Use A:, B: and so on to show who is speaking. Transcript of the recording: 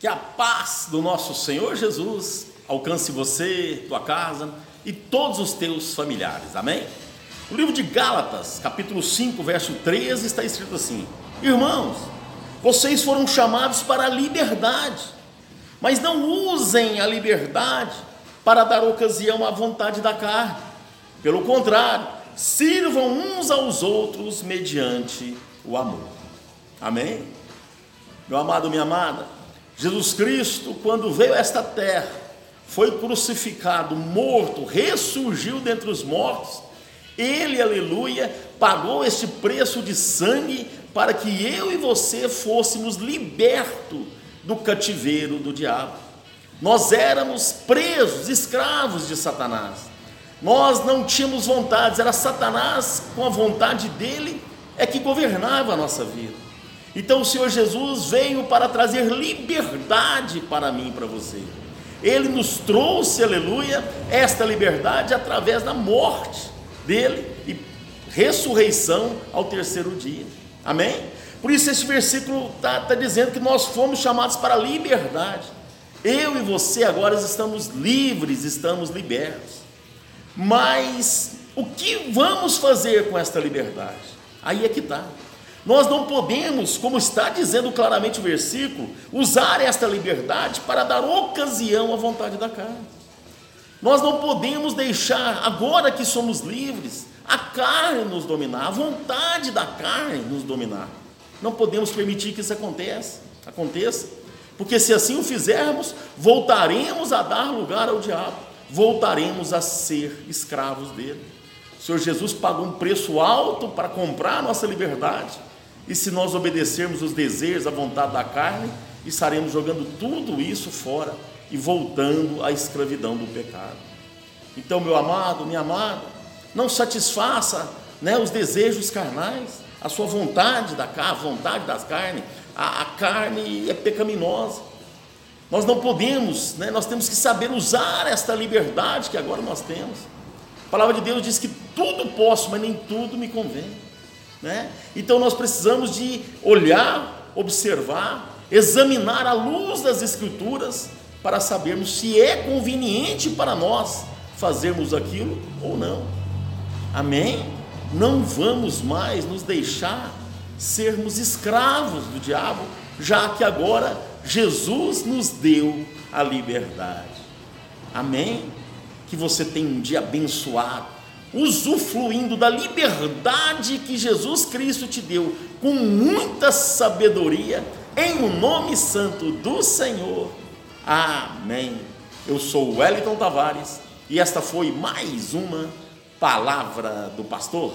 A: Que a paz do nosso Senhor Jesus alcance você, tua casa e todos os teus familiares. Amém? No livro de Gálatas, capítulo 5, verso 13, está escrito assim: Irmãos, vocês foram chamados para a liberdade, mas não usem a liberdade para dar ocasião à vontade da carne. Pelo contrário, sirvam uns aos outros mediante o amor. Amém? Meu amado, minha amada, Jesus Cristo, quando veio a esta terra, foi crucificado, morto, ressurgiu dentre os mortos. Ele, aleluia, pagou este preço de sangue para que eu e você fôssemos libertos do cativeiro do diabo. Nós éramos presos, escravos de Satanás. Nós não tínhamos vontades, era Satanás, com a vontade dele, é que governava a nossa vida. Então o Senhor Jesus veio para trazer liberdade para mim e para você. Ele nos trouxe, aleluia, esta liberdade através da morte dele e ressurreição ao terceiro dia. Amém? Por isso esse versículo está tá dizendo que nós fomos chamados para a liberdade. Eu e você agora estamos livres, estamos libertos. Mas o que vamos fazer com esta liberdade? Aí é que está. Nós não podemos, como está dizendo claramente o versículo, usar esta liberdade para dar ocasião à vontade da carne. Nós não podemos deixar, agora que somos livres, a carne nos dominar, a vontade da carne nos dominar. Não podemos permitir que isso aconteça, aconteça, porque se assim o fizermos, voltaremos a dar lugar ao diabo, voltaremos a ser escravos dele. Senhor Jesus pagou um preço alto para comprar a nossa liberdade, e se nós obedecermos os desejos, a vontade da carne, estaremos jogando tudo isso fora e voltando à escravidão do pecado. Então, meu amado, minha amada, não satisfaça né, os desejos carnais, a sua vontade da carne, a vontade das carnes. A, a carne é pecaminosa. Nós não podemos, né, nós temos que saber usar esta liberdade que agora nós temos. A palavra de Deus diz que tudo posso, mas nem tudo me convém. Né? Então nós precisamos de olhar, observar, examinar a luz das Escrituras para sabermos se é conveniente para nós fazermos aquilo ou não. Amém? Não vamos mais nos deixar sermos escravos do diabo, já que agora Jesus nos deu a liberdade. Amém? Que você tenha um dia abençoado usufruindo da liberdade que Jesus Cristo te deu, com muita sabedoria, em o nome santo do Senhor. Amém. Eu sou Wellington Tavares e esta foi mais uma palavra do pastor.